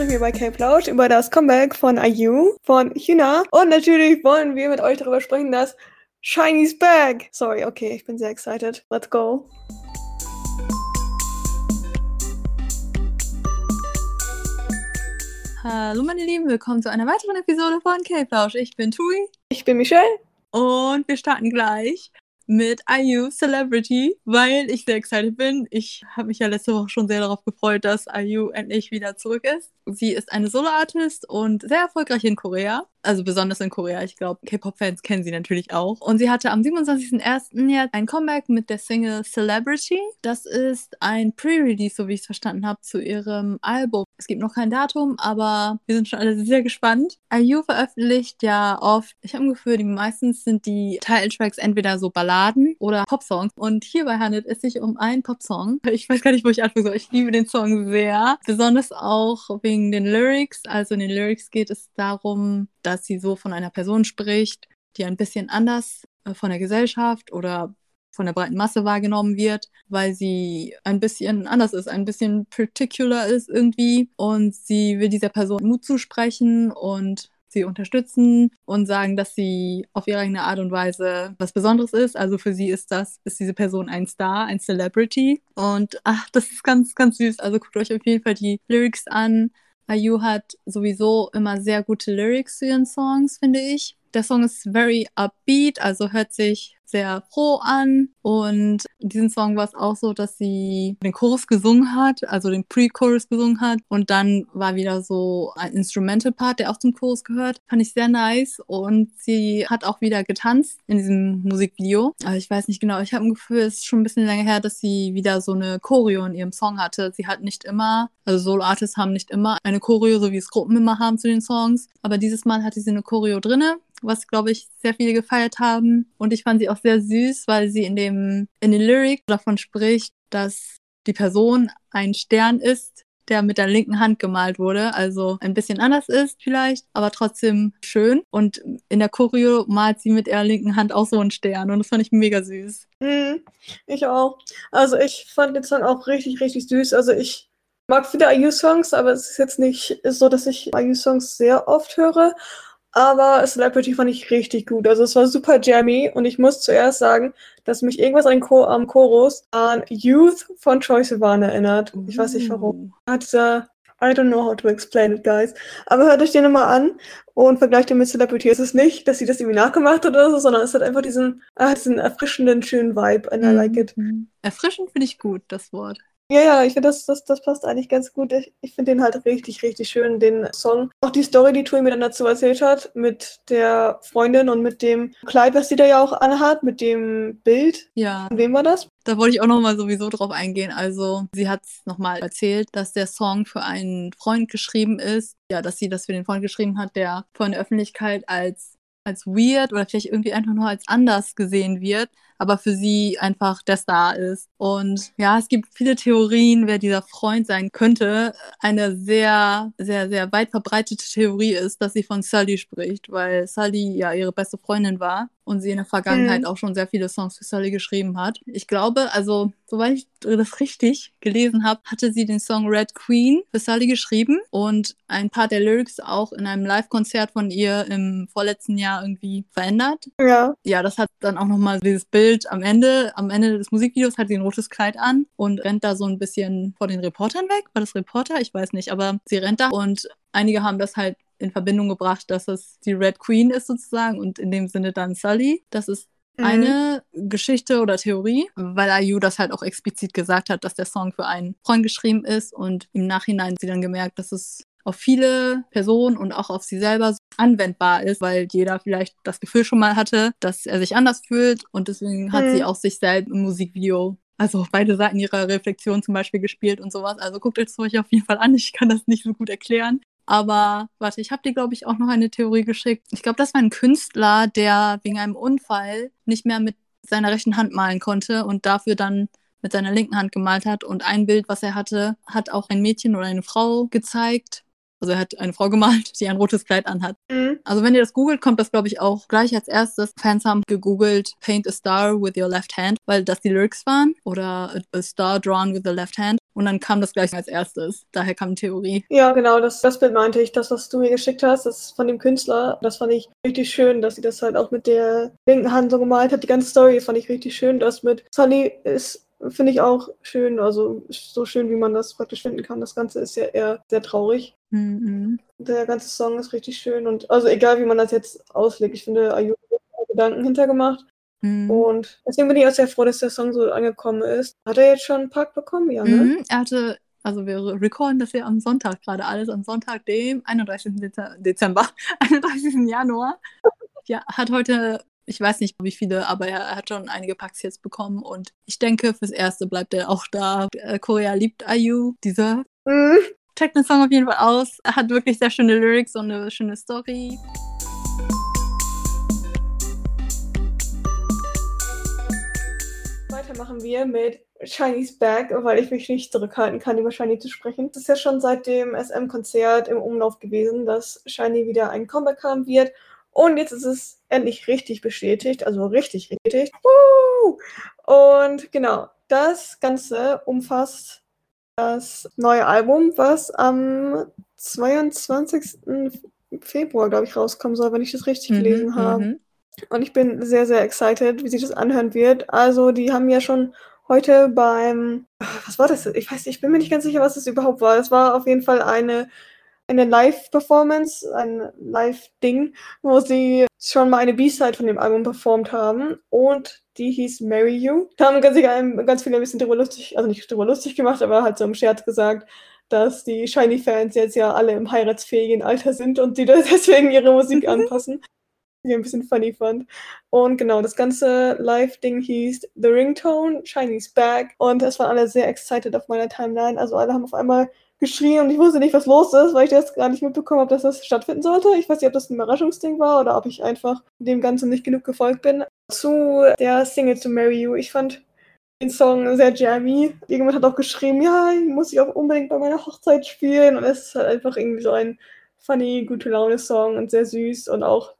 sprechen wir bei K-Plausch über das Comeback von IU, von Hyuna. Und natürlich wollen wir mit euch darüber sprechen, dass Shiny's back. Sorry, okay, ich bin sehr excited. Let's go. Hallo meine Lieben, willkommen zu einer weiteren Episode von K-Plausch. Ich bin Tui. Ich bin Michelle. Und wir starten gleich mit IU Celebrity, weil ich sehr excited bin. Ich habe mich ja letzte Woche schon sehr darauf gefreut, dass IU endlich wieder zurück ist. Sie ist eine Solo-Artist und sehr erfolgreich in Korea. Also besonders in Korea. Ich glaube, K-Pop-Fans kennen sie natürlich auch. Und sie hatte am 27.01. jetzt ein Comeback mit der Single Celebrity. Das ist ein Pre-Release, so wie ich es verstanden habe, zu ihrem Album. Es gibt noch kein Datum, aber wir sind schon alle sehr gespannt. IU veröffentlicht ja oft, ich habe ein Gefühl, die meistens sind die Titeltracks entweder so Balladen oder Popsongs. Und hierbei handelt es sich um einen Popsong. Ich weiß gar nicht, wo ich anfangen soll. Ich liebe den Song sehr. Besonders auch wegen den Lyrics. Also in den Lyrics geht es darum, dass sie so von einer Person spricht, die ein bisschen anders äh, von der Gesellschaft oder von der breiten Masse wahrgenommen wird, weil sie ein bisschen anders ist, ein bisschen particular ist irgendwie und sie will dieser Person Mut zusprechen und sie unterstützen und sagen, dass sie auf ihre eigene Art und Weise was Besonderes ist. Also für sie ist das, ist diese Person ein Star, ein Celebrity. Und ach, das ist ganz, ganz süß. Also guckt euch auf jeden Fall die Lyrics an. IU hat sowieso immer sehr gute Lyrics zu ihren Songs, finde ich. Der Song ist very upbeat, also hört sich sehr froh an. Und in diesem Song war es auch so, dass sie den Chorus gesungen hat, also den Pre-Chorus gesungen hat. Und dann war wieder so ein Instrumental-Part, der auch zum Chorus gehört. Fand ich sehr nice. Und sie hat auch wieder getanzt in diesem Musikvideo. Also ich weiß nicht genau, ich habe ein Gefühl, es ist schon ein bisschen länger her, dass sie wieder so eine Choreo in ihrem Song hatte. Sie hat nicht immer, also Solo-Artists haben nicht immer eine Choreo, so wie es Gruppen immer haben zu den Songs. Aber dieses Mal hatte sie eine Choreo drinne was, glaube ich, sehr viele gefeiert haben. Und ich fand sie auch sehr süß, weil sie in dem, in den Lyrics davon spricht, dass die Person ein Stern ist, der mit der linken Hand gemalt wurde. Also ein bisschen anders ist vielleicht, aber trotzdem schön. Und in der Choreo malt sie mit ihrer linken Hand auch so einen Stern. Und das fand ich mega süß. Mhm, ich auch. Also ich fand den Song auch richtig, richtig süß. Also ich mag viele IU-Songs, aber es ist jetzt nicht so, dass ich IU-Songs sehr oft höre. Aber Celebrity fand ich richtig gut. Also es war super jammy und ich muss zuerst sagen, dass mich irgendwas an Chor am Chorus an Youth von Troy Sivan erinnert. Ich weiß nicht warum. Hat ah, dieser I don't know how to explain it, guys. Aber hört euch den nochmal an und vergleicht den mit Celebrity. Es ist nicht, dass sie das irgendwie nachgemacht hat oder so, sondern es hat einfach diesen, ah, diesen erfrischenden, schönen Vibe and I like it. Mhm. Erfrischend finde ich gut, das Wort. Ja, ja, ich finde, das, das, das passt eigentlich ganz gut. Ich, ich finde den halt richtig, richtig schön, den Song. Auch die Story, die Tui mir dann dazu erzählt hat, mit der Freundin und mit dem Kleid, was sie da ja auch anhat, mit dem Bild. Ja. Von wem war das? Da wollte ich auch nochmal sowieso drauf eingehen. Also, sie hat nochmal erzählt, dass der Song für einen Freund geschrieben ist. Ja, dass sie das für den Freund geschrieben hat, der von der Öffentlichkeit als als weird oder vielleicht irgendwie einfach nur als anders gesehen wird, aber für sie einfach der Star ist. Und ja, es gibt viele Theorien, wer dieser Freund sein könnte. Eine sehr, sehr, sehr weit verbreitete Theorie ist, dass sie von Sully spricht, weil Sully ja ihre beste Freundin war und sie in der Vergangenheit mhm. auch schon sehr viele Songs für Sully geschrieben hat. Ich glaube, also, soweit ich das richtig gelesen habe, hatte sie den Song Red Queen für Sully geschrieben und ein paar der Lyrics auch in einem Live-Konzert von ihr im vorletzten Jahr irgendwie verändert. Ja. Ja, das hat dann auch nochmal dieses Bild am Ende, am Ende des Musikvideos hat sie ein rotes Kleid an und rennt da so ein bisschen vor den Reportern weg. War das Reporter? Ich weiß nicht, aber sie rennt da und einige haben das halt in Verbindung gebracht, dass es die Red Queen ist sozusagen und in dem Sinne dann Sully. Das ist mhm. eine Geschichte oder Theorie, weil IU das halt auch explizit gesagt hat, dass der Song für einen Freund geschrieben ist und im Nachhinein sie dann gemerkt, dass es auf viele Personen und auch auf sie selber anwendbar ist, weil jeder vielleicht das Gefühl schon mal hatte, dass er sich anders fühlt und deswegen hat mhm. sie auch sich selbst im Musikvideo also beide Seiten ihrer Reflexion zum Beispiel gespielt und sowas. Also guckt euch das euch auf jeden Fall an. Ich kann das nicht so gut erklären. Aber warte, ich habe dir, glaube ich, auch noch eine Theorie geschickt. Ich glaube, das war ein Künstler, der wegen einem Unfall nicht mehr mit seiner rechten Hand malen konnte und dafür dann mit seiner linken Hand gemalt hat. Und ein Bild, was er hatte, hat auch ein Mädchen oder eine Frau gezeigt. Also er hat eine Frau gemalt, die ein rotes Kleid anhat. Mhm. Also wenn ihr das googelt, kommt das, glaube ich, auch gleich als erstes. Fans haben gegoogelt Paint a Star with your left hand, weil das die Lyrics waren. Oder a Star drawn with the left hand. Und dann kam das gleich als erstes. Daher kam Theorie. Ja, genau, das, das Bild meinte ich. Das, was du mir geschickt hast, das ist von dem Künstler. Das fand ich richtig schön, dass sie das halt auch mit der linken Hand so gemalt hat. Die ganze Story fand ich richtig schön. Das mit Sunny ist finde ich auch schön, also so schön, wie man das praktisch finden kann. Das Ganze ist ja eher sehr traurig. Mhm. Der ganze Song ist richtig schön und also egal, wie man das jetzt auslegt, ich finde, Ayu hat Gedanken hintergemacht. Mhm. Und deswegen bin ich auch sehr froh, dass der Song so angekommen ist. Hat er jetzt schon einen Park bekommen? Ja, ne? Mhm. Er hatte, also wir recallen das ja am Sonntag gerade alles, am Sonntag, dem 31. Dez- Dezember, 31. Januar. Ja, hat heute, ich weiß nicht wie viele, aber er hat schon einige Packs jetzt bekommen und ich denke, fürs Erste bleibt er auch da. Äh, Korea liebt IU, dieser Mhm. Checkt den Song auf jeden Fall aus. Er hat wirklich sehr schöne Lyrics und eine schöne Story. Weiter machen wir mit Chinese Back, weil ich mich nicht zurückhalten kann, über Shiny zu sprechen. Es ist ja schon seit dem SM-Konzert im Umlauf gewesen, dass Shiny wieder ein Comeback haben wird. Und jetzt ist es endlich richtig bestätigt, also richtig. Woo! Und genau, das Ganze umfasst das neue Album, was am 22. Februar, glaube ich, rauskommen soll, wenn ich das richtig gelesen Mhm, habe. mhm. Und ich bin sehr, sehr excited, wie sich das anhören wird. Also, die haben ja schon heute beim. Was war das? Ich weiß, ich bin mir nicht ganz sicher, was das überhaupt war. Es war auf jeden Fall eine, eine Live-Performance, ein Live-Ding, wo sie schon mal eine B-Side von dem Album performt haben. Und die hieß Marry You. Da haben ganz, ganz viele ein bisschen drüber lustig, also nicht drüber lustig gemacht, aber halt so im Scherz gesagt, dass die Shiny-Fans jetzt ja alle im heiratsfähigen Alter sind und die deswegen ihre Musik anpassen ich ein bisschen funny fand. Und genau, das ganze Live-Ding hieß The Ringtone, Chinese Back. Und es waren alle sehr excited auf meiner Timeline. Also alle haben auf einmal geschrien und ich wusste nicht, was los ist, weil ich das gar nicht mitbekommen habe, dass das stattfinden sollte. Ich weiß nicht, ob das ein Überraschungsding war oder ob ich einfach dem Ganzen nicht genug gefolgt bin. Zu der Single To Marry You. Ich fand den Song sehr jammy. Irgendjemand hat auch geschrieben, ja, ich muss ich auch unbedingt bei meiner Hochzeit spielen. Und es ist halt einfach irgendwie so ein funny, gute Laune-Song und sehr süß und auch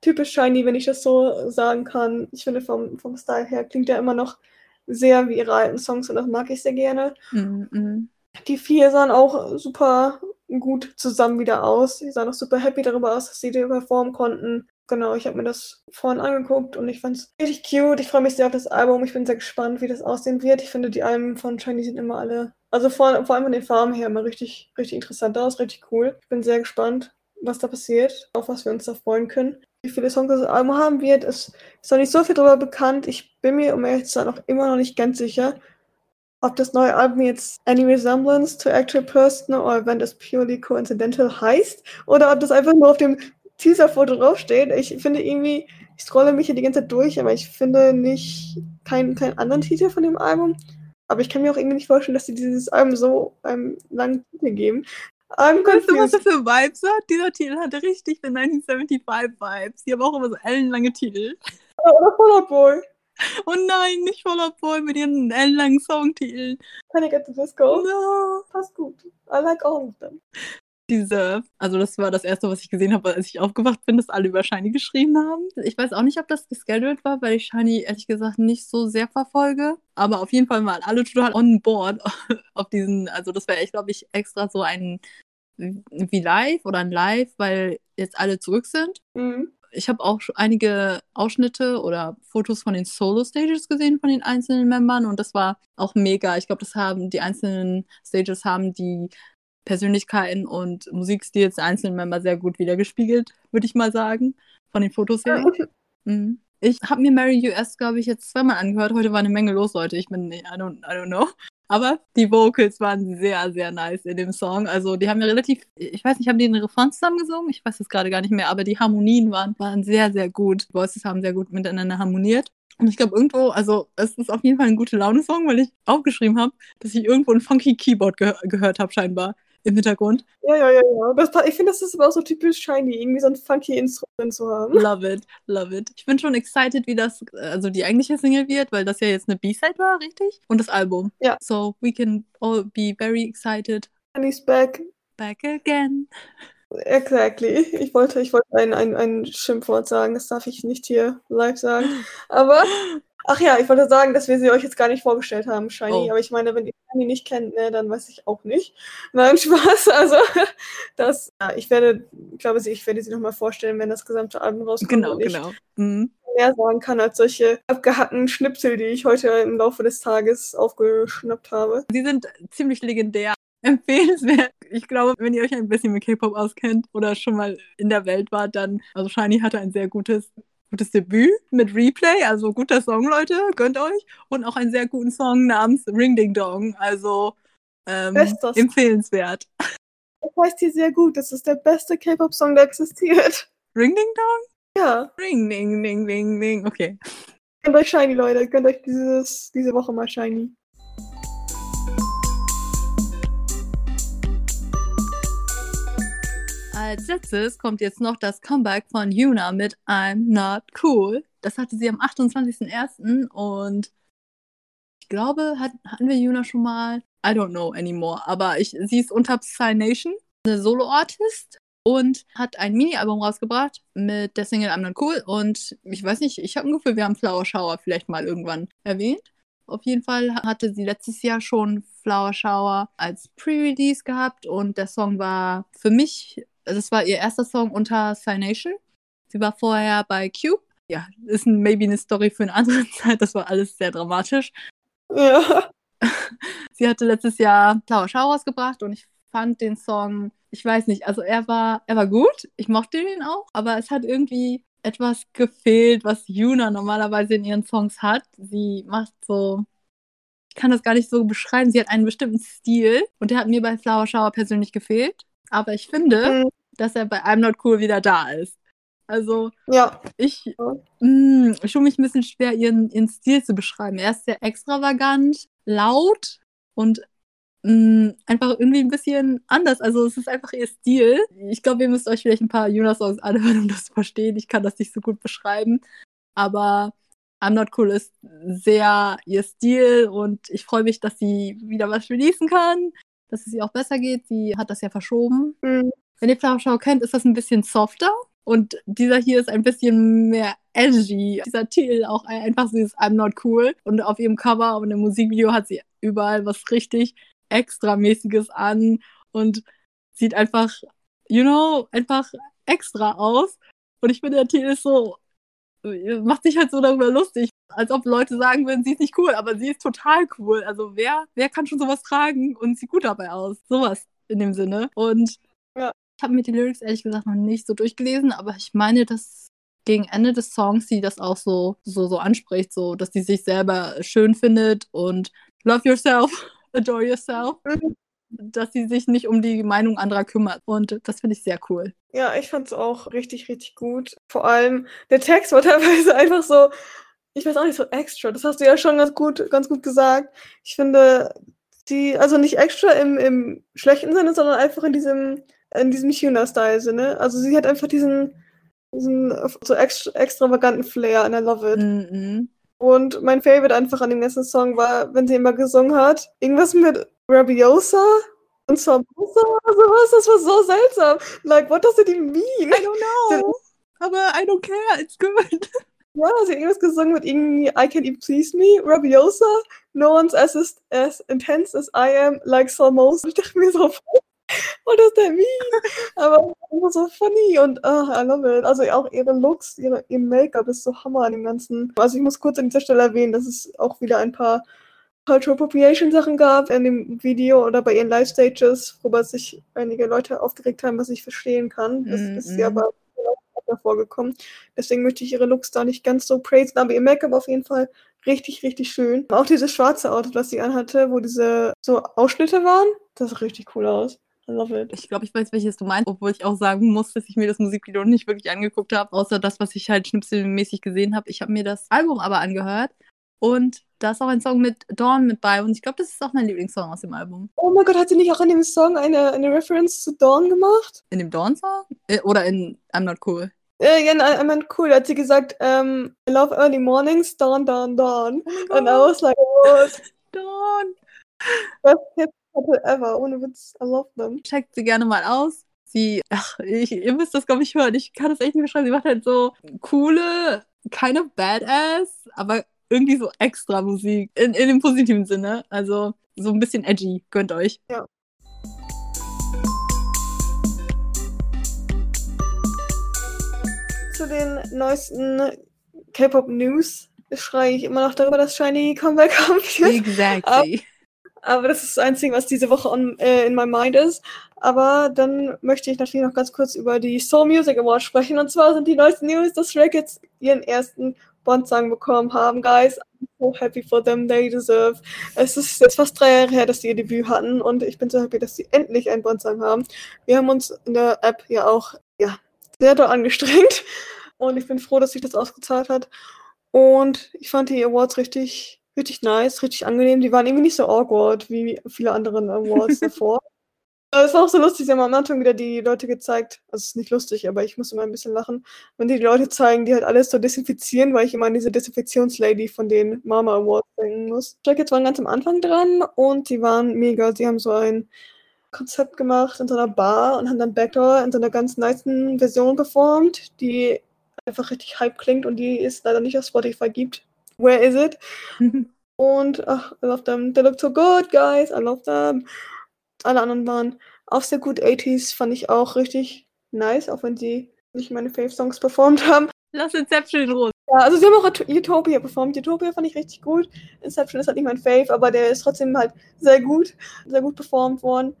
typisch shiny, wenn ich das so sagen kann. Ich finde, vom, vom Style her klingt er immer noch sehr wie ihre alten Songs und das mag ich sehr gerne. Mhm, mhm. Die vier sahen auch super gut zusammen wieder aus. Sie sahen auch super happy darüber aus, dass sie die performen konnten. Genau, ich habe mir das vorhin angeguckt und ich fand es richtig cute. Ich freue mich sehr auf das Album. Ich bin sehr gespannt, wie das aussehen wird. Ich finde, die Alben von Shiny sind immer alle, also vor, vor allem von den Farben her, immer richtig, richtig interessant aus, richtig cool. Ich bin sehr gespannt, was da passiert, auf was wir uns da freuen können. Wie viele Songs das Album haben wird, ist, ist noch nicht so viel darüber bekannt. Ich bin mir, um ehrlich zu sein, auch immer noch nicht ganz sicher, ob das neue Album jetzt Any Resemblance to Actual Person or Event is Purely Coincidental heißt oder ob das einfach nur auf dem Teaser-Foto draufsteht. Ich finde irgendwie, ich scrolle mich hier die ganze Zeit durch, aber ich finde nicht keinen, keinen anderen Titel von dem Album. Aber ich kann mir auch irgendwie nicht vorstellen, dass sie dieses Album so einen langen Titel geben. I'm Weißt du, was er für Vibes hat? Dieser Titel hatte richtig für 1975-Vibes. Die haben auch immer so ellenlange Titel. Oder Fallout Boy. Oh nein, nicht Out Boy mit ihren ellenlangen Songtiteln. Panic at the Disco. No. Passt gut. I like all of them. Diese, also das war das erste, was ich gesehen habe, als ich aufgewacht bin, dass alle über Shiny geschrieben haben. Ich weiß auch nicht, ob das gescheduled war, weil ich Shiny ehrlich gesagt nicht so sehr verfolge. Aber auf jeden Fall mal alle total on board auf diesen, also das wäre echt, glaube ich, extra so ein wie live oder ein Live, weil jetzt alle zurück sind. Mhm. Ich habe auch schon einige Ausschnitte oder Fotos von den Solo-Stages gesehen von den einzelnen Membern und das war auch mega. Ich glaube, das haben die einzelnen Stages haben die Persönlichkeiten und Musikstils der einzelnen Member sehr gut wiedergespiegelt, würde ich mal sagen, von den Fotos her. Mhm. Ich habe mir Mary erst, glaube ich, jetzt zweimal angehört. Heute war eine Menge los, Leute. Ich bin, I don't, I don't know. Aber die Vocals waren sehr, sehr nice in dem Song. Also die haben ja relativ, ich weiß nicht, haben die einen Refrain zusammen gesungen? Ich weiß es gerade gar nicht mehr, aber die Harmonien waren, waren sehr, sehr gut. Die Voices haben sehr gut miteinander harmoniert. Und ich glaube irgendwo, also es ist auf jeden Fall ein gute Laune-Song, weil ich aufgeschrieben habe, dass ich irgendwo ein funky Keyboard ge gehört habe, scheinbar im Hintergrund. Ja, ja, ja, ja. Das, ich finde, das ist aber auch so typisch shiny, irgendwie so ein funky Instrument zu haben. Love it, love it. Ich bin schon excited, wie das, also die eigentliche Single wird, weil das ja jetzt eine B-Side war, richtig? Und das Album. Ja. So we can all be very excited. Shiny's back. back again. Exactly. Ich wollte, ich wollte ein, ein, ein Schimpfwort sagen, das darf ich nicht hier live sagen. Aber, ach ja, ich wollte sagen, dass wir sie euch jetzt gar nicht vorgestellt haben, Shiny. Oh. Aber ich meine, wenn ihr Shiny nicht kennt, ne, dann weiß ich auch nicht. Nein, Spaß. Also, das, ja, ich werde, ich glaube, sie, ich werde sie nochmal vorstellen, wenn das gesamte Album rauskommt. Genau, genau. Mhm. mehr sagen kann als solche abgehackten Schnipsel, die ich heute im Laufe des Tages aufgeschnappt habe. Sie sind ziemlich legendär. Empfehlenswert. Ich glaube, wenn ihr euch ein bisschen mit K-Pop auskennt oder schon mal in der Welt wart, dann, also Shiny hatte ein sehr gutes, gutes Debüt mit Replay, also guter Song, Leute, gönnt euch. Und auch einen sehr guten Song namens Ring Ding Dong, also ähm, empfehlenswert. Das heißt hier sehr gut. Das ist der beste K-Pop-Song, der existiert. Ring Ding Dong? Ja. Ring Ding Ding Ding Ding, okay. Gönnt euch Shiny, Leute. Gönnt euch dieses, diese Woche mal Shiny. Als letztes kommt jetzt noch das Comeback von Yuna mit I'm Not Cool. Das hatte sie am 28.01. und ich glaube, hat, hatten wir Yuna schon mal? I don't know anymore. Aber ich, sie ist unter Psy Nation, eine Solo-Artist und hat ein Mini-Album rausgebracht mit der Single I'm Not Cool. Und ich weiß nicht, ich habe ein Gefühl, wir haben Flower Shower vielleicht mal irgendwann erwähnt. Auf jeden Fall hatte sie letztes Jahr schon Flower Shower als Pre-Release gehabt und der Song war für mich, das war ihr erster Song unter Psy Nation. Sie war vorher bei Cube. Ja, ist ein, maybe eine Story für eine andere Zeit. Das war alles sehr dramatisch. Ja. Sie hatte letztes Jahr Flower Shower rausgebracht und ich fand den Song, ich weiß nicht, also er war, er war gut. Ich mochte ihn auch, aber es hat irgendwie etwas gefehlt, was Yuna normalerweise in ihren Songs hat. Sie macht so, ich kann das gar nicht so beschreiben. Sie hat einen bestimmten Stil und der hat mir bei Flower Shower persönlich gefehlt. Aber ich finde, Mhm. Dass er bei I'm Not Cool wieder da ist. Also Ja. ich, mh, ich tue mich ein bisschen schwer, ihren, ihren Stil zu beschreiben. Er ist sehr extravagant, laut und mh, einfach irgendwie ein bisschen anders. Also es ist einfach ihr Stil. Ich glaube, ihr müsst euch vielleicht ein paar Yuna-Songs anhören, um das zu verstehen. Ich kann das nicht so gut beschreiben. Aber I'm Not Cool ist sehr ihr Stil und ich freue mich, dass sie wieder was releasen kann, dass es ihr auch besser geht. Sie hat das ja verschoben. Mhm. Wenn ihr Shower kennt, ist das ein bisschen softer. Und dieser hier ist ein bisschen mehr edgy. Dieser Titel auch ein- einfach so ist I'm not cool. Und auf ihrem Cover und im Musikvideo hat sie überall was richtig extramäßiges an und sieht einfach, you know, einfach extra aus. Und ich finde, der Titel ist so, macht sich halt so darüber lustig, als ob Leute sagen würden, sie ist nicht cool, aber sie ist total cool. Also wer, wer kann schon sowas tragen und sieht gut dabei aus? Sowas in dem Sinne. Und Ja. Ich habe mir die Lyrics ehrlich gesagt noch nicht so durchgelesen, aber ich meine, dass gegen Ende des Songs sie das auch so, so, so anspricht, so, dass sie sich selber schön findet und love yourself, adore yourself, Mhm. dass sie sich nicht um die Meinung anderer kümmert. Und das finde ich sehr cool. Ja, ich fand's auch richtig, richtig gut. Vor allem, der Text war teilweise einfach so, ich weiß auch nicht, so extra. Das hast du ja schon ganz gut, ganz gut gesagt. Ich finde, die, also nicht extra im, im schlechten Sinne, sondern einfach in diesem, in diesem Hyuna-Style-Sinne. Also sie hat einfach diesen, diesen so extra, extravaganten Flair and I love it. Mhm. Und mein Favorite einfach an dem ganzen Song war, wenn sie immer gesungen hat, irgendwas mit Rabiosa und Samosa oder sowas. Das war so seltsam. Like, what does it even mean? I don't know. Aber I don't care, it's good. Ja, sie hat irgendwas gesungen mit irgendwie I Can You Please Me, Rabiosa, No One's as, as, intense as I am, like Samosa. Ich dachte mir so, what does that mean? Aber immer so funny und ah, I love it. Also auch ihre Looks, ihre, ihr Make-up ist so Hammer an dem Ganzen. Also ich muss kurz an dieser Stelle erwähnen, dass es auch wieder ein paar Cultural Appropriation Sachen gab in dem Video oder bei ihren Live-Stages, worüber sich einige Leute aufgeregt haben, was ich verstehen kann. Das Mm, ist mm. ja aber davor gekommen. Deswegen möchte ich ihre Looks da nicht ganz so praisen, aber ihr Make-up auf jeden Fall richtig, richtig schön. Auch dieses schwarze Outfit, was sie anhatte, wo diese so Ausschnitte waren, das sieht richtig cool aus. I love it. Ich glaube, ich weiß, welches du meinst, obwohl ich auch sagen muss, dass ich mir das Musikvideo nicht wirklich angeguckt habe, außer das, was ich halt schnipselmäßig gesehen habe. Ich habe mir das Album aber angehört und da ist auch ein Song mit Dawn mit bei und ich glaube, das ist auch mein Lieblingssong aus dem Album. Oh mein Gott, hat sie nicht auch in dem Song eine, eine Reference zu Dawn gemacht? In dem Dawn-Song? Äh, oder in I'm Not Cool? Äh, ja, nein, I meant cool. Da hat sie gesagt, ähm, I love early mornings, dawn, dawn, dawn. Oh And I was like, what? Dawn! Jetzt Couple ever. Ohne Witz. I love them. Checkt sie gerne mal aus. Sie, ach, ich, ihr müsst das, glaube ich, hören. Ich kann das echt nicht beschreiben. Sie macht halt so coole, keine badass, aber irgendwie so extra Musik. In, in dem positiven Sinne. Also so ein bisschen edgy. Gönnt euch. Ja. Zu den neuesten K-Pop-News schreie ich immer noch darüber, dass Shiny Comeback wird. Exactly. Aber das ist das Einzige, was diese Woche on, äh, in my mind ist. Aber dann möchte ich natürlich noch ganz kurz über die Soul Music Awards sprechen. Und zwar sind die neuesten News, dass Stray Kids ihren ersten Bond-Song bekommen haben. Guys, I'm so happy for them, they deserve. Es ist jetzt fast drei Jahre her, dass sie ihr Debüt hatten und ich bin so happy, dass sie endlich einen Bond-Song haben. Wir haben uns in der App ja auch ja, sehr doll angestrengt und ich bin froh, dass sich das ausgezahlt hat. Und ich fand die Awards richtig, richtig nice, richtig angenehm. Die waren irgendwie nicht so awkward wie viele andere Awards davor. Es war auch so lustig, sie haben am Anfang wieder die Leute gezeigt, also es ist nicht lustig, aber ich muss immer ein bisschen lachen, wenn die, die Leute zeigen, die halt alles so desinfizieren, weil ich immer an diese Desinfektionslady von den Mama Awards denken muss. Jackets waren ganz am Anfang dran und die waren mega. Sie haben so ein Konzept gemacht in so einer Bar und haben dann Backdoor in so einer ganz nice Version performt, die einfach richtig hype klingt und die es leider nicht auf Spotify gibt. Where is it? und ach, I love them. They look so good, guys. I love them. Alle anderen waren auch sehr gut. 80s fand ich auch richtig nice, auch wenn sie nicht meine Fave-Songs performt haben. Lass Inception in Ruhe. Ja, also sie haben auch Utopia performt. Utopia fand ich richtig gut. Inception ist halt nicht mein Fave, aber der ist trotzdem halt sehr gut, sehr gut performt worden.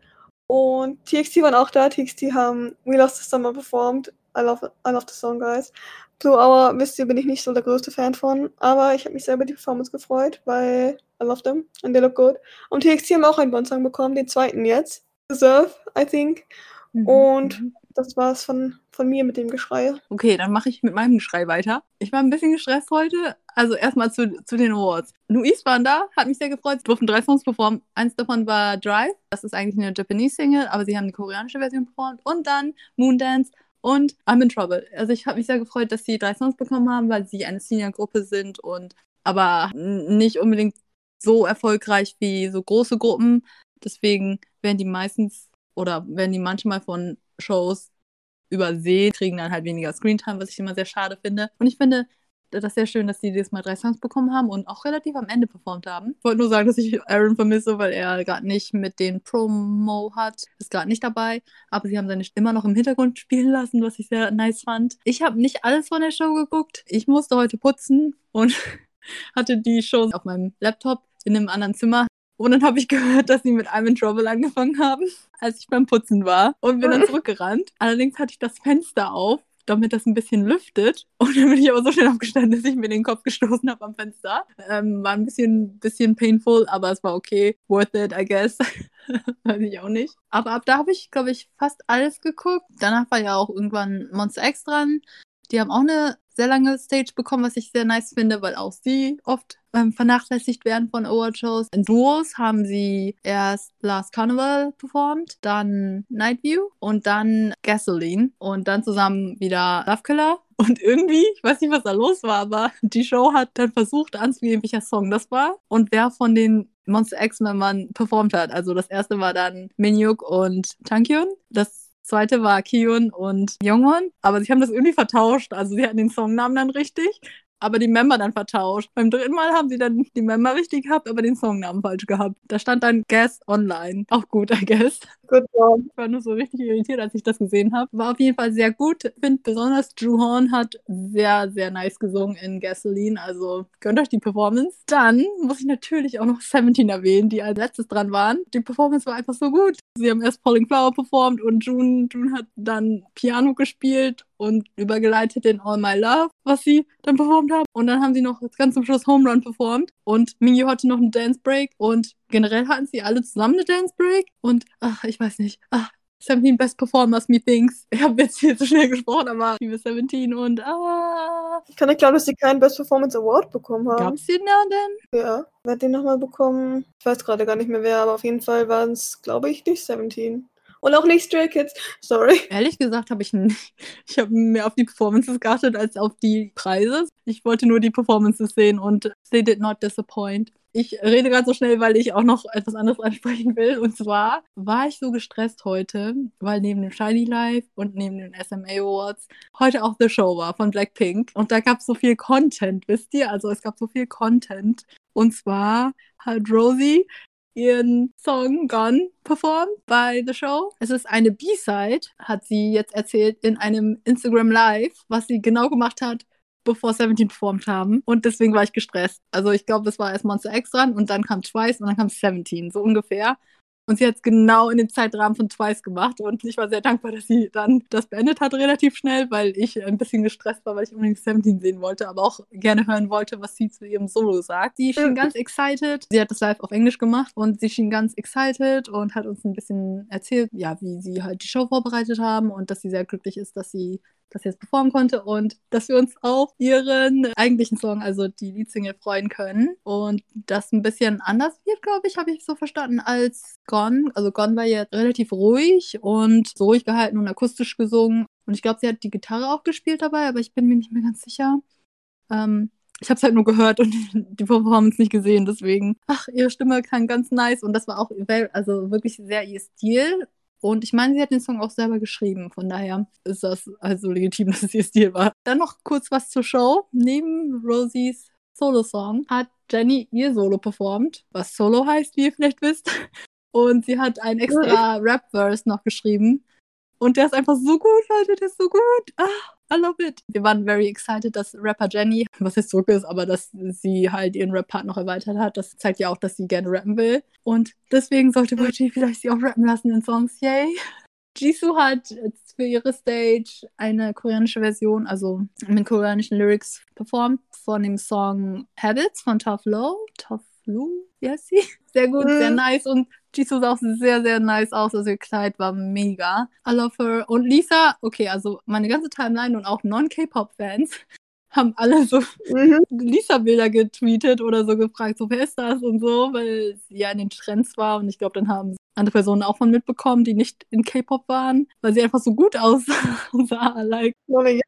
Und TXT waren auch da. TXT haben We Lost the Summer performt. I love, I love the song, guys. Blue Hour, wisst ihr, bin ich nicht so der größte Fan von, aber ich habe mich sehr über die Performance gefreut, weil I love them and they look good. Und TXT haben auch einen Bond-Song bekommen, den zweiten jetzt. Deserve, I think. Mhm. Und mhm. das war's von, von mir mit dem Geschrei. Okay, dann mache ich mit meinem Geschrei weiter. Ich war ein bisschen gestresst heute. Also erstmal zu, zu den Awards. Nuis waren da, hat mich sehr gefreut. Sie durften drei Songs performen. Eins davon war Drive. Das ist eigentlich eine Japanese-Single, aber sie haben die koreanische Version performt. Und dann Moondance und I'm in Trouble. Also ich habe mich sehr gefreut, dass sie drei Songs bekommen haben, weil sie eine Senior-Gruppe sind und aber nicht unbedingt so erfolgreich wie so große Gruppen. Deswegen werden die meistens oder werden die manchmal von Shows übersehen, kriegen dann halt weniger Screentime, was ich immer sehr schade finde. Und ich finde, das ist sehr schön, dass sie dieses Mal drei Songs bekommen haben und auch relativ am Ende performt haben. Ich wollte nur sagen, dass ich Aaron vermisse, weil er gerade nicht mit den Promo hat. Ist gerade nicht dabei. Aber sie haben seine immer noch im Hintergrund spielen lassen, was ich sehr nice fand. Ich habe nicht alles von der Show geguckt. Ich musste heute putzen und hatte die Show auf meinem Laptop in einem anderen Zimmer. Und dann habe ich gehört, dass sie mit I'm in Trouble angefangen haben, als ich beim Putzen war und bin dann zurückgerannt. Allerdings hatte ich das Fenster auf damit das ein bisschen lüftet. Und dann bin ich aber so schnell aufgestanden, dass ich mir den Kopf gestoßen habe am Fenster. Ähm, war ein bisschen, bisschen painful, aber es war okay. Worth it, I guess. Weiß ich auch nicht. Aber ab da habe ich, glaube ich, fast alles geguckt. Danach war ja auch irgendwann Monster X dran. Die haben auch eine sehr lange Stage bekommen, was ich sehr nice finde, weil auch sie oft ähm, vernachlässigt werden von Award-Shows. In Duos haben sie erst Last Carnival performt, dann Night View und dann Gasoline und dann zusammen wieder Love Killer. Und irgendwie, ich weiß nicht, was da los war, aber die Show hat dann versucht anzugeben, welcher Song das war und wer von den Monster X-Membern performt hat. Also das erste war dann Minyuk und Changkyun. Das zweite war Kyun und Youngwon. Aber sie haben das irgendwie vertauscht. Also sie hatten den Songnamen dann richtig, aber die Member dann vertauscht. Beim dritten Mal haben sie dann die Member richtig gehabt, aber den Songnamen falsch gehabt. Da stand dann Guest Online. Auch gut, I guess. Good job. Ich war nur so richtig irritiert, als ich das gesehen habe. War auf jeden Fall sehr gut. Ich finde besonders Drew Horn hat sehr, sehr nice gesungen in Gasoline. Also gönnt euch die Performance. Dann muss ich natürlich auch noch 17 erwähnen, die als letztes dran waren. Die Performance war einfach so gut. Sie haben erst Falling Flower performt und June, June hat dann Piano gespielt und übergeleitet in All My Love, was sie dann performt haben. Und dann haben sie noch ganz zum Schluss Home Run performt. Und Mingyu hatte noch einen Dance Break und generell hatten sie alle zusammen eine Dance Break. Und ach, ich weiß nicht. Ach, 17 Best Performers Methinks. Ich habe jetzt hier zu schnell gesprochen, aber liebe 17 und ah. Ich kann nicht glauben, dass sie keinen Best Performance Award bekommen haben. Gab es den ja denn? Ja. Wer hat den nochmal bekommen? Ich weiß gerade gar nicht mehr wer, aber auf jeden Fall waren es, glaube ich, nicht 17. Und auch nicht Stray Kids. Sorry. Ehrlich gesagt habe ich. Ich habe mehr auf die Performances geachtet als auf die Preise. Ich wollte nur die Performances sehen und they did not disappoint. Ich rede gerade so schnell, weil ich auch noch etwas anderes ansprechen will. Und zwar war ich so gestresst heute, weil neben dem Shiny Live und neben den SMA Awards heute auch The Show war von Blackpink. Und da gab es so viel Content, wisst ihr? Also es gab so viel Content. Und zwar hat Rosie ihren Song Gone performt bei The Show. Es ist eine B-Side, hat sie jetzt erzählt in einem Instagram Live, was sie genau gemacht hat, bevor 17 performt haben. Und deswegen war ich gestresst. Also ich glaube, es war erst Monster X dran und dann kam Twice und dann kam 17, so ungefähr. Und sie hat es genau in dem Zeitrahmen von Twice gemacht. Und ich war sehr dankbar, dass sie dann das beendet hat relativ schnell, weil ich ein bisschen gestresst war, weil ich unbedingt 17 sehen wollte, aber auch gerne hören wollte, was sie zu ihrem Solo sagt. Sie schien ganz excited. Sie hat das live auf Englisch gemacht und sie schien ganz excited und hat uns ein bisschen erzählt, ja, wie sie halt die Show vorbereitet haben und dass sie sehr glücklich ist, dass sie das jetzt performen konnte und dass wir uns auf ihren eigentlichen Song, also die Leadsingle, freuen können. Und das ein bisschen anders wird, glaube ich, habe ich so verstanden als Gone. Also Gone war ja relativ ruhig und so ruhig gehalten und akustisch gesungen. Und ich glaube, sie hat die Gitarre auch gespielt dabei, aber ich bin mir nicht mehr ganz sicher. Ähm, ich habe es halt nur gehört und die Performance nicht gesehen, deswegen. Ach, ihre Stimme klang ganz nice und das war auch also wirklich sehr ihr Stil. Und ich meine, sie hat den Song auch selber geschrieben. Von daher ist das also legitim, dass es ihr Stil war. Dann noch kurz was zur Show. Neben Rosies Solo-Song hat Jenny ihr Solo performt, was Solo heißt, wie ihr vielleicht wisst. Und sie hat ein extra Rap-Verse noch geschrieben. Und der ist einfach so gut, Leute, der ist so gut. Ah. I love it. Wir waren very excited, dass Rapper Jenny, was jetzt zurück ist, aber dass sie halt ihren Rap-Part noch erweitert hat. Das zeigt ja auch, dass sie gerne rappen will. Und deswegen sollte YG vielleicht sie auch rappen lassen in Songs. Yay. Jisoo hat für ihre Stage eine koreanische Version, also mit koreanischen Lyrics performt von dem Song Habits von Tough Low. Tough Lou, wie heißt sie? Sehr gut, mhm. sehr nice und Jisoo sah auch sehr, sehr nice aus. Also ihr Kleid war mega. I love her. Und Lisa, okay, also meine ganze Timeline und auch Non-K-Pop-Fans haben alle so mhm. Lisa-Bilder getweetet oder so gefragt, so wer ist das und so, weil sie ja in den Trends war und ich glaube, dann haben andere Personen auch von mitbekommen, die nicht in K-Pop waren, weil sie einfach so gut aussah. like. Ja, ja.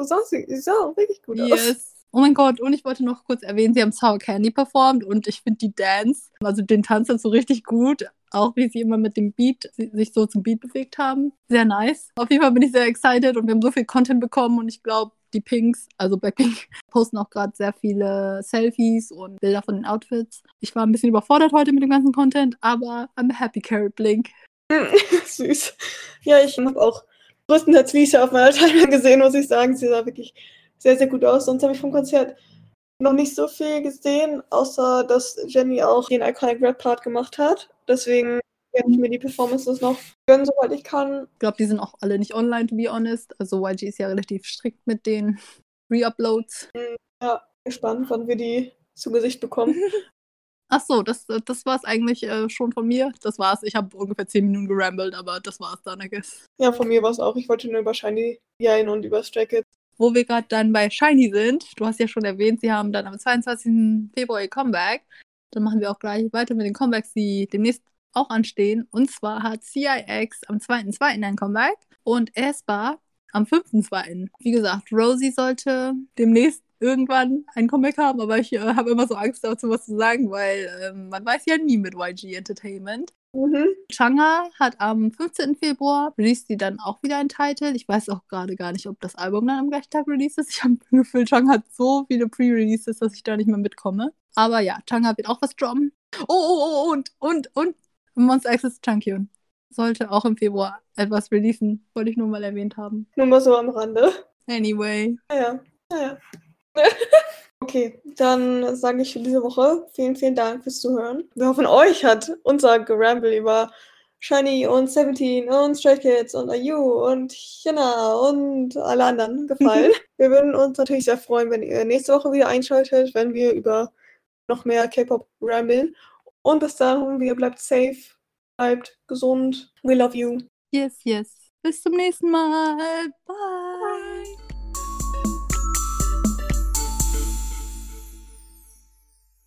Sie sah auch wirklich gut yes. Oh mein Gott, und ich wollte noch kurz erwähnen, sie haben Sour Candy performt und ich finde die Dance, also den Tanz so richtig gut. Auch wie sie immer mit dem Beat, sich so zum Beat bewegt haben. Sehr nice. Auf jeden Fall bin ich sehr excited und wir haben so viel Content bekommen und ich glaube, die Pinks, also Blackpink, posten auch gerade sehr viele Selfies und Bilder von den Outfits. Ich war ein bisschen überfordert heute mit dem ganzen Content, aber I'm happy, Carrot Blink. Süß. Ja, ich habe auch größtenteils Lisa auf meiner Timeline gesehen, muss ich sagen. Sie sah wirklich sehr, sehr gut aus. Sonst habe ich vom Konzert noch nicht so viel gesehen, außer dass Jenny auch den Iconic Rap Part gemacht hat. Deswegen werde ich mir die Performances noch gönnen, soweit ich kann. Ich glaube, die sind auch alle nicht online, to be honest. Also YG ist ja relativ strikt mit den Re-Uploads. Ja, gespannt, wann wir die zu Gesicht bekommen. Ach so, das, das war es eigentlich äh, schon von mir. Das war's. Ich habe ungefähr 10 Minuten gerambelt, aber das war es dann, I guess. Ja, von mir war es auch. Ich wollte nur über Shiny Jain und über Kids wo wir gerade dann bei Shiny sind, du hast ja schon erwähnt, sie haben dann am 22. Februar ihr Comeback. Dann machen wir auch gleich weiter mit den Comebacks, die demnächst auch anstehen. Und zwar hat CIX am 2.2. ein Comeback und Espa am 5.2. Wie gesagt, Rosie sollte demnächst irgendwann ein Comeback haben, aber ich äh, habe immer so Angst dazu, was zu sagen, weil äh, man weiß ja nie mit YG Entertainment. Mhm. Changa hat am 15. Februar released sie dann auch wieder ein Titel. Ich weiß auch gerade gar nicht, ob das Album dann am gleichen Tag released ist. Ich habe das Gefühl, Changa hat so viele Pre-Releases, dass ich da nicht mehr mitkomme. Aber ja, Changa wird auch was droppen. Oh, oh, oh, oh und, und, und Monster Access Chunkyun sollte auch im Februar etwas releasen. Wollte ich nur mal erwähnt haben. Nur mal so am Rande. Anyway. Ja, ja. Okay, dann sage ich für diese Woche vielen, vielen Dank fürs Zuhören. Wir hoffen, euch hat unser Geramble über Shiny und Seventeen und Stray Kids und IU und China und alle anderen gefallen. wir würden uns natürlich sehr freuen, wenn ihr nächste Woche wieder einschaltet, wenn wir über noch mehr K-Pop ramblen. Und bis dahin, ihr bleibt safe, bleibt gesund. We love you. Yes, yes. Bis zum nächsten Mal. Bye.